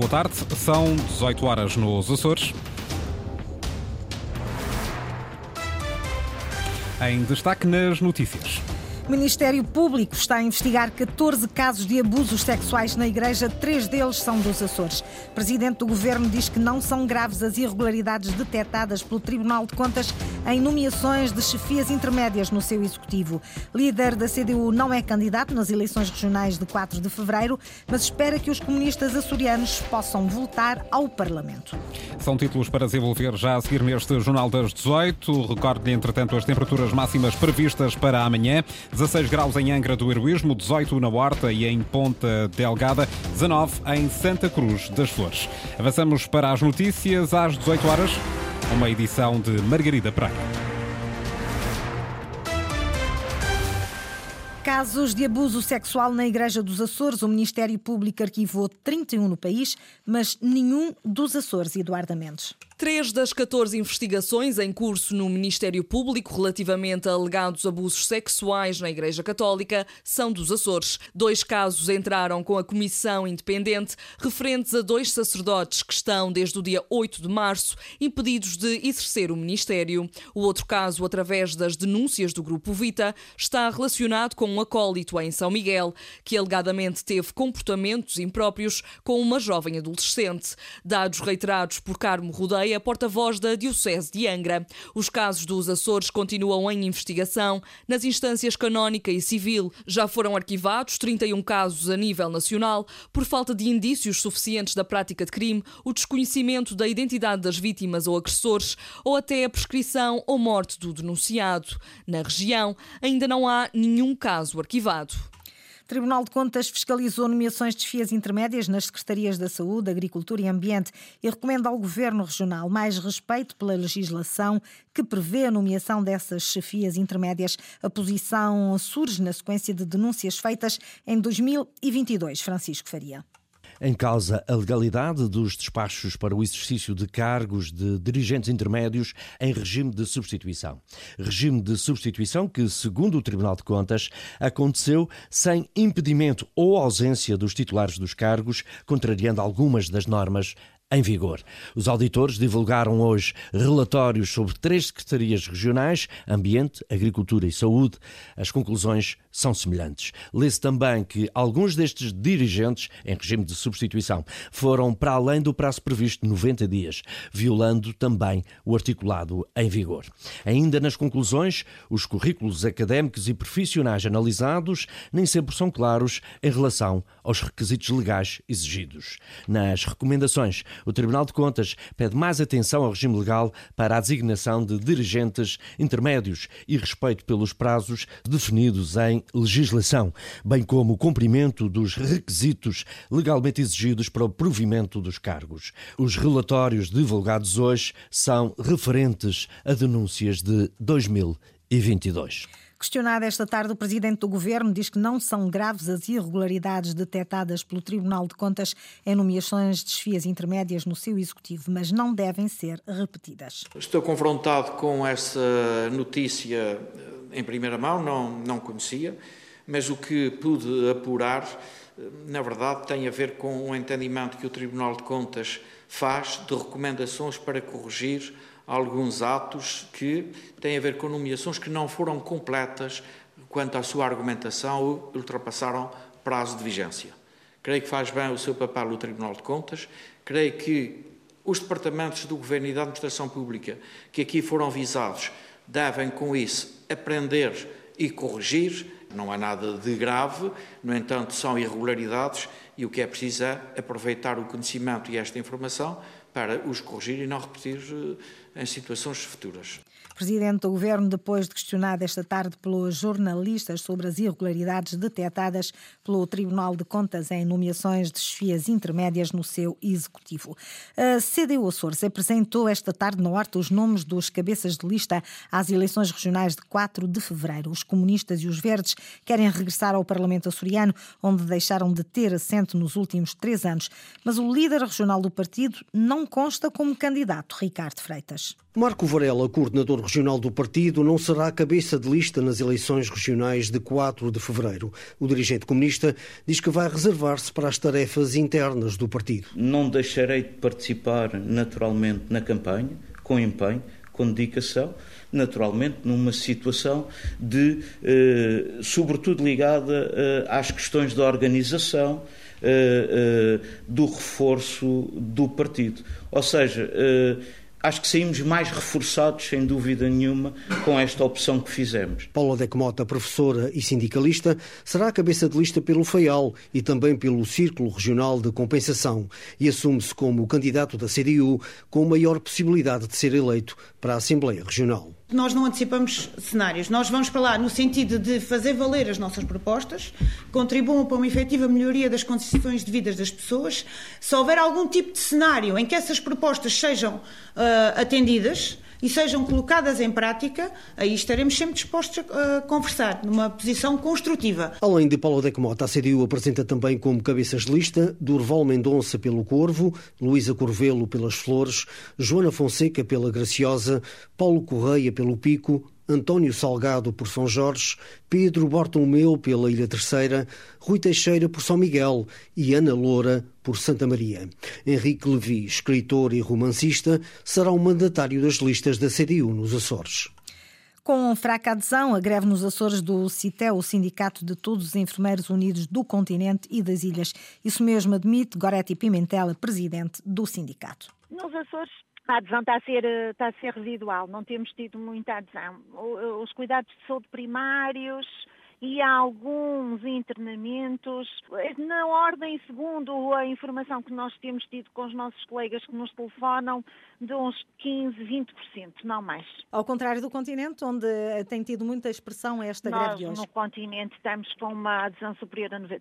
Boa tarde, são 18 horas nos Açores. Em destaque nas notícias. O Ministério Público está a investigar 14 casos de abusos sexuais na Igreja, três deles são dos Açores. O Presidente do Governo diz que não são graves as irregularidades detectadas pelo Tribunal de Contas em nomeações de chefias intermédias no seu Executivo. Líder da CDU não é candidato nas eleições regionais de 4 de fevereiro, mas espera que os comunistas açorianos possam voltar ao Parlamento. São títulos para desenvolver já a seguir neste Jornal das 18. Recorde-lhe, entretanto, as temperaturas máximas previstas para amanhã. 16 graus em Angra do Heroísmo, 18 na Horta e em Ponta Delgada, 19 em Santa Cruz das Flores. Avançamos para as notícias às 18 horas, uma edição de Margarida Praga. Casos de abuso sexual na Igreja dos Açores, o Ministério Público arquivou 31 no país, mas nenhum dos Açores, Eduardo Mendes. Três das 14 investigações em curso no Ministério Público relativamente a alegados abusos sexuais na Igreja Católica são dos Açores. Dois casos entraram com a Comissão Independente referentes a dois sacerdotes que estão, desde o dia 8 de março, impedidos de exercer o ministério. O outro caso, através das denúncias do Grupo Vita, está relacionado com um acólito em São Miguel, que alegadamente teve comportamentos impróprios com uma jovem adolescente. Dados reiterados por Carmo Rodeia, é a porta-voz da Diocese de Angra. Os casos dos Açores continuam em investigação nas instâncias canónica e civil. Já foram arquivados 31 casos a nível nacional por falta de indícios suficientes da prática de crime, o desconhecimento da identidade das vítimas ou agressores ou até a prescrição ou morte do denunciado. Na região, ainda não há nenhum caso arquivado. Tribunal de Contas fiscalizou nomeações de chefias intermédias nas Secretarias da Saúde, Agricultura e Ambiente e recomenda ao Governo Regional mais respeito pela legislação que prevê a nomeação dessas chefias intermédias. A posição surge na sequência de denúncias feitas em 2022. Francisco Faria em causa a legalidade dos despachos para o exercício de cargos de dirigentes intermédios em regime de substituição. Regime de substituição que, segundo o Tribunal de Contas, aconteceu sem impedimento ou ausência dos titulares dos cargos, contrariando algumas das normas em vigor. Os auditores divulgaram hoje relatórios sobre três secretarias regionais, Ambiente, Agricultura e Saúde. As conclusões são semelhantes. Lê-se também que alguns destes dirigentes, em regime de substituição, foram para além do prazo previsto 90 dias, violando também o articulado em vigor. Ainda nas conclusões, os currículos académicos e profissionais analisados nem sempre são claros em relação aos requisitos legais exigidos. Nas recomendações, o Tribunal de Contas pede mais atenção ao regime legal para a designação de dirigentes intermédios e respeito pelos prazos definidos em legislação, bem como o cumprimento dos requisitos legalmente exigidos para o provimento dos cargos. Os relatórios divulgados hoje são referentes a denúncias de 2022. Questionado esta tarde, o presidente do governo diz que não são graves as irregularidades detectadas pelo Tribunal de Contas em nomeações de desfias intermédias no seu executivo, mas não devem ser repetidas. Estou confrontado com essa notícia eh, em primeira mão, não, não conhecia, mas o que pude apurar, eh, na verdade, tem a ver com o entendimento que o Tribunal de Contas faz de recomendações para corrigir alguns atos que têm a ver com nomeações que não foram completas quanto à sua argumentação ou ultrapassaram prazo de vigência. Creio que faz bem o seu papel o Tribunal de Contas, creio que os departamentos do Governo e da Administração Pública que aqui foram visados devem, com isso, aprender e corrigir. Não há nada de grave, no entanto, são irregularidades e o que é preciso é aproveitar o conhecimento e esta informação para os corrigir e não repetir eh, em situações futuras. Presidente do Governo, depois de questionado esta tarde pelos jornalistas sobre as irregularidades detectadas pelo Tribunal de Contas em nomeações de chefias intermédias no seu executivo. A CDU Açores apresentou esta tarde na Horta os nomes dos cabeças de lista às eleições regionais de 4 de fevereiro. Os comunistas e os verdes querem regressar ao Parlamento açoriano, onde deixaram de ter assento nos últimos três anos. Mas o líder regional do partido não consta como candidato, Ricardo Freitas. Marco Varela, coordenador Regional do partido não será cabeça de lista nas eleições regionais de 4 de fevereiro. O dirigente comunista diz que vai reservar-se para as tarefas internas do partido. Não deixarei de participar naturalmente na campanha, com empenho, com dedicação, naturalmente numa situação de, eh, sobretudo ligada eh, às questões da organização, eh, eh do reforço do partido. Ou seja, eh, acho que saímos mais reforçados, sem dúvida nenhuma, com esta opção que fizemos. Paula Decmota, professora e sindicalista, será a cabeça de lista pelo FEIAL e também pelo Círculo Regional de Compensação e assume-se como o candidato da CDU com maior possibilidade de ser eleito para a Assembleia Regional. Nós não antecipamos cenários, nós vamos para lá no sentido de fazer valer as nossas propostas, contribuam para uma efetiva melhoria das condições de vida das pessoas. Se houver algum tipo de cenário em que essas propostas sejam uh, atendidas, e sejam colocadas em prática, aí estaremos sempre dispostos a conversar, numa posição construtiva. Além de Paulo Decmota, a CDU apresenta também como cabeças de lista Durval Mendonça pelo Corvo, Luísa Corvelo pelas Flores, Joana Fonseca pela Graciosa, Paulo Correia pelo Pico, António Salgado por São Jorge, Pedro Bartolomeu pela Ilha Terceira, Rui Teixeira por São Miguel e Ana Loura por Santa Maria. Henrique Levi, escritor e romancista, será o mandatário das listas da CDU nos Açores. Com fraca adesão, a greve nos Açores do CITEL, o Sindicato de Todos os Enfermeiros Unidos do Continente e das Ilhas. Isso mesmo admite Goretti Pimentel, presidente do sindicato. Nos Açores a adesão está a, ser, está a ser residual, não temos tido muita adesão. Os cuidados de saúde primários e há alguns internamentos na ordem, segundo a informação que nós temos tido com os nossos colegas que nos telefonam, de uns 15, 20%, não mais. Ao contrário do continente, onde tem tido muita expressão esta nós, greve de hoje. no continente estamos com uma adesão superior a 90%.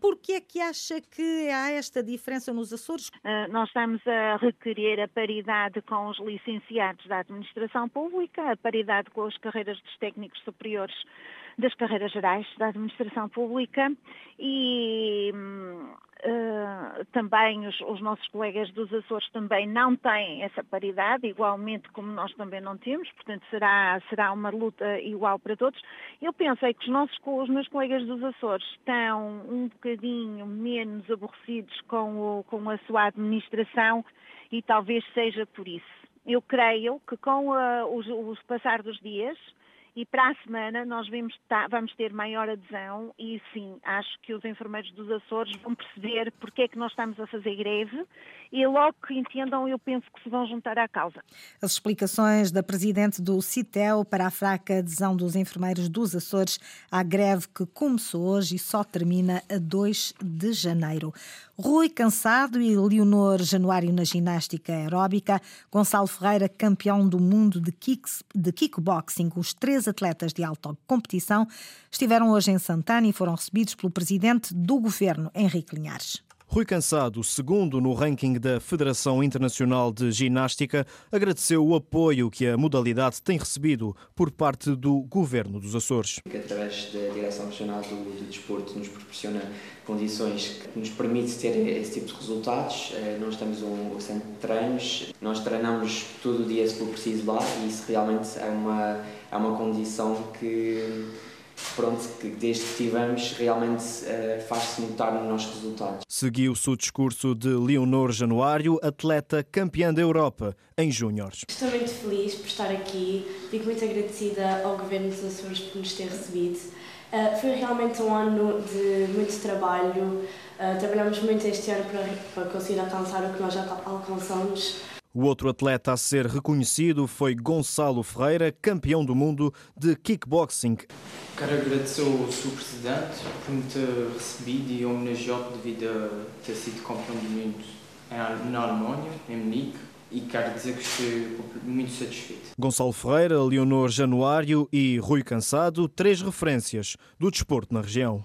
Por que é que acha que há esta diferença nos Açores? Uh, nós estamos a requerer a paridade com os licenciados da administração pública, a paridade com as carreiras dos técnicos superiores das carreiras gerais da administração pública e uh, também os, os, nossos colegas dos Açores também não têm essa paridade, igualmente como nós também não temos, portanto será, será uma luta igual para todos. Eu penso é que os, nossos, os meus colegas dos Açores estão um bocadinho menos aborrecidos com, o, com a sua administração e talvez seja por isso. Eu creio que com uh, o, o passar dos dias, e para a semana nós vamos, tá, vamos ter maior adesão e sim, acho que os enfermeiros dos Açores vão perceber porque é que nós estamos a fazer greve e logo que entendam, eu penso que se vão juntar à causa. As explicações da Presidente do CITEL para a fraca adesão dos enfermeiros dos Açores à greve que começou hoje e só termina a 2 de janeiro. Rui Cansado e Leonor Januário na ginástica aeróbica, Gonçalo Ferreira, campeão do mundo de, kicks, de kickboxing, os três atletas de alta competição, estiveram hoje em Santana e foram recebidos pelo presidente do governo, Henrique Linhares. Rui Cansado, segundo no ranking da Federação Internacional de Ginástica, agradeceu o apoio que a modalidade tem recebido por parte do Governo dos Açores. Através da Direção Regional do, Desporto nos proporciona condições que nos permite ter esse tipo de resultados. Eh, nós temos um centro de treinos, nós treinamos todo o dia se for preciso lá e isso realmente é uma, é uma condição que pronto, que desde que tivemos realmente uh, faz-se notar nos nossos resultados. Seguiu-se o discurso de Leonor Januário, atleta campeã da Europa em Júniores. Estou muito feliz por estar aqui, fico muito agradecida ao Governo dos Açores por nos ter recebido. Uh, foi realmente um ano de muito trabalho, uh, trabalhamos muito este ano para, para conseguir alcançar o que nós já alcançamos. O outro atleta a ser reconhecido foi Gonçalo Ferreira, campeão do mundo de kickboxing. Quero agradecer ao Sr. Presidente por me ter recebido e homenageado devido a ter sido campeão do mundo na Alemanha, em Munique, e quero dizer que estou muito satisfeito. Gonçalo Ferreira, Leonor Januário e Rui Cansado, três referências do desporto na região.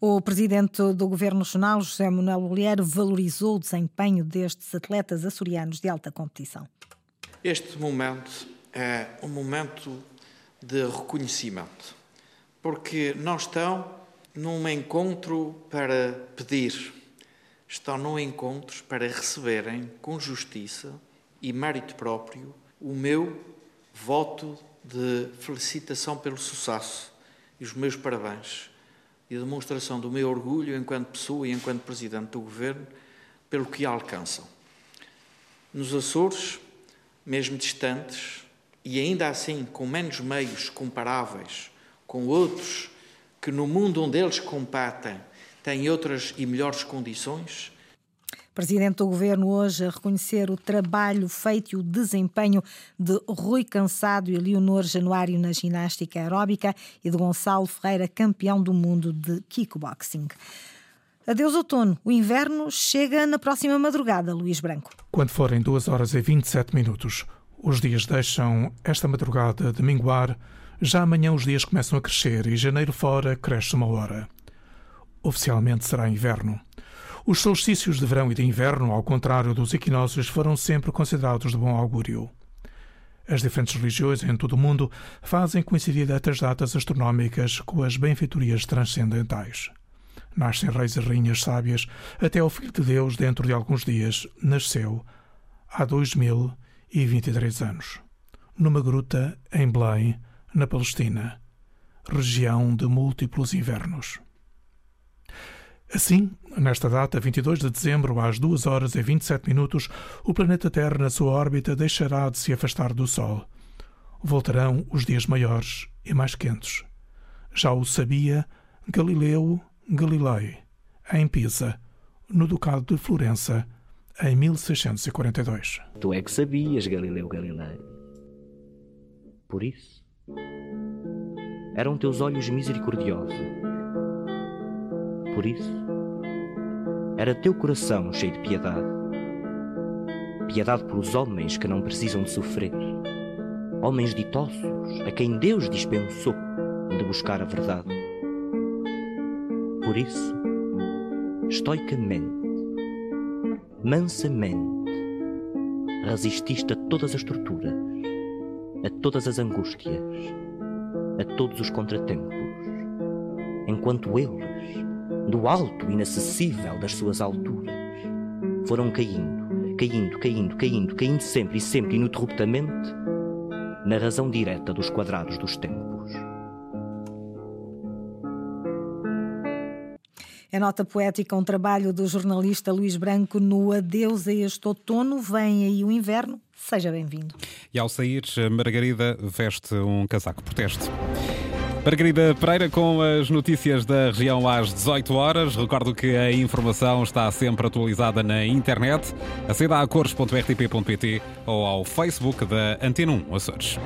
O presidente do Governo Regional, José Manuel Bolheiro, valorizou o desempenho destes atletas açorianos de alta competição. Este momento é um momento de reconhecimento, porque não estão num encontro para pedir, estão num encontro para receberem com justiça e mérito próprio o meu voto de felicitação pelo sucesso e os meus parabéns e demonstração do meu orgulho enquanto pessoa e enquanto Presidente do Governo pelo que alcançam. Nos Açores, mesmo distantes, e ainda assim com menos meios comparáveis com outros que no mundo onde eles combatem têm outras e melhores condições, Presidente do Governo hoje a reconhecer o trabalho feito e o desempenho de Rui Cansado e Leonor Januário na ginástica aeróbica e de Gonçalo Ferreira, campeão do mundo de kickboxing. Adeus outono, o inverno chega na próxima madrugada, Luís Branco. Quando forem 2 horas e 27 minutos, os dias deixam esta madrugada de minguar, já amanhã os dias começam a crescer e janeiro fora cresce uma hora. Oficialmente será inverno. Os solstícios de verão e de inverno, ao contrário dos equinócios, foram sempre considerados de bom augúrio. As diferentes religiões em todo o mundo fazem coincidir estas datas astronómicas com as benfeitorias transcendentais. Nascem reis e rainhas sábias, até o Filho de Deus, dentro de alguns dias, nasceu há 2023 anos, numa gruta em Belém, na Palestina, região de múltiplos invernos. Assim, nesta data, 22 de dezembro, às 2 horas e 27 minutos, o planeta Terra, na sua órbita, deixará de se afastar do Sol. Voltarão os dias maiores e mais quentes. Já o sabia Galileu Galilei, em Pisa, no Ducado de Florença, em 1642. Tu é que sabias, Galileu Galilei. Por isso, eram teus olhos misericordiosos por isso. Era teu coração cheio de piedade. Piedade pelos homens que não precisam de sofrer. Homens ditosos a quem Deus dispensou de buscar a verdade. Por isso, estoicamente, mansamente, resististe a todas as torturas, a todas as angústias, a todos os contratempos, enquanto eles do alto inacessível das suas alturas, foram caindo, caindo, caindo, caindo, caindo sempre e sempre ininterruptamente na razão direta dos quadrados dos tempos. É nota poética, um trabalho do jornalista Luís Branco no Adeus a este outono. Vem aí o inverno. Seja bem-vindo. E ao sair, Margarida veste um casaco por teste. Margarida Pereira com as notícias da região às 18 horas. Recordo que a informação está sempre atualizada na internet. Aceda a cores.rtp.pt ou ao Facebook da Antena 1 Açores.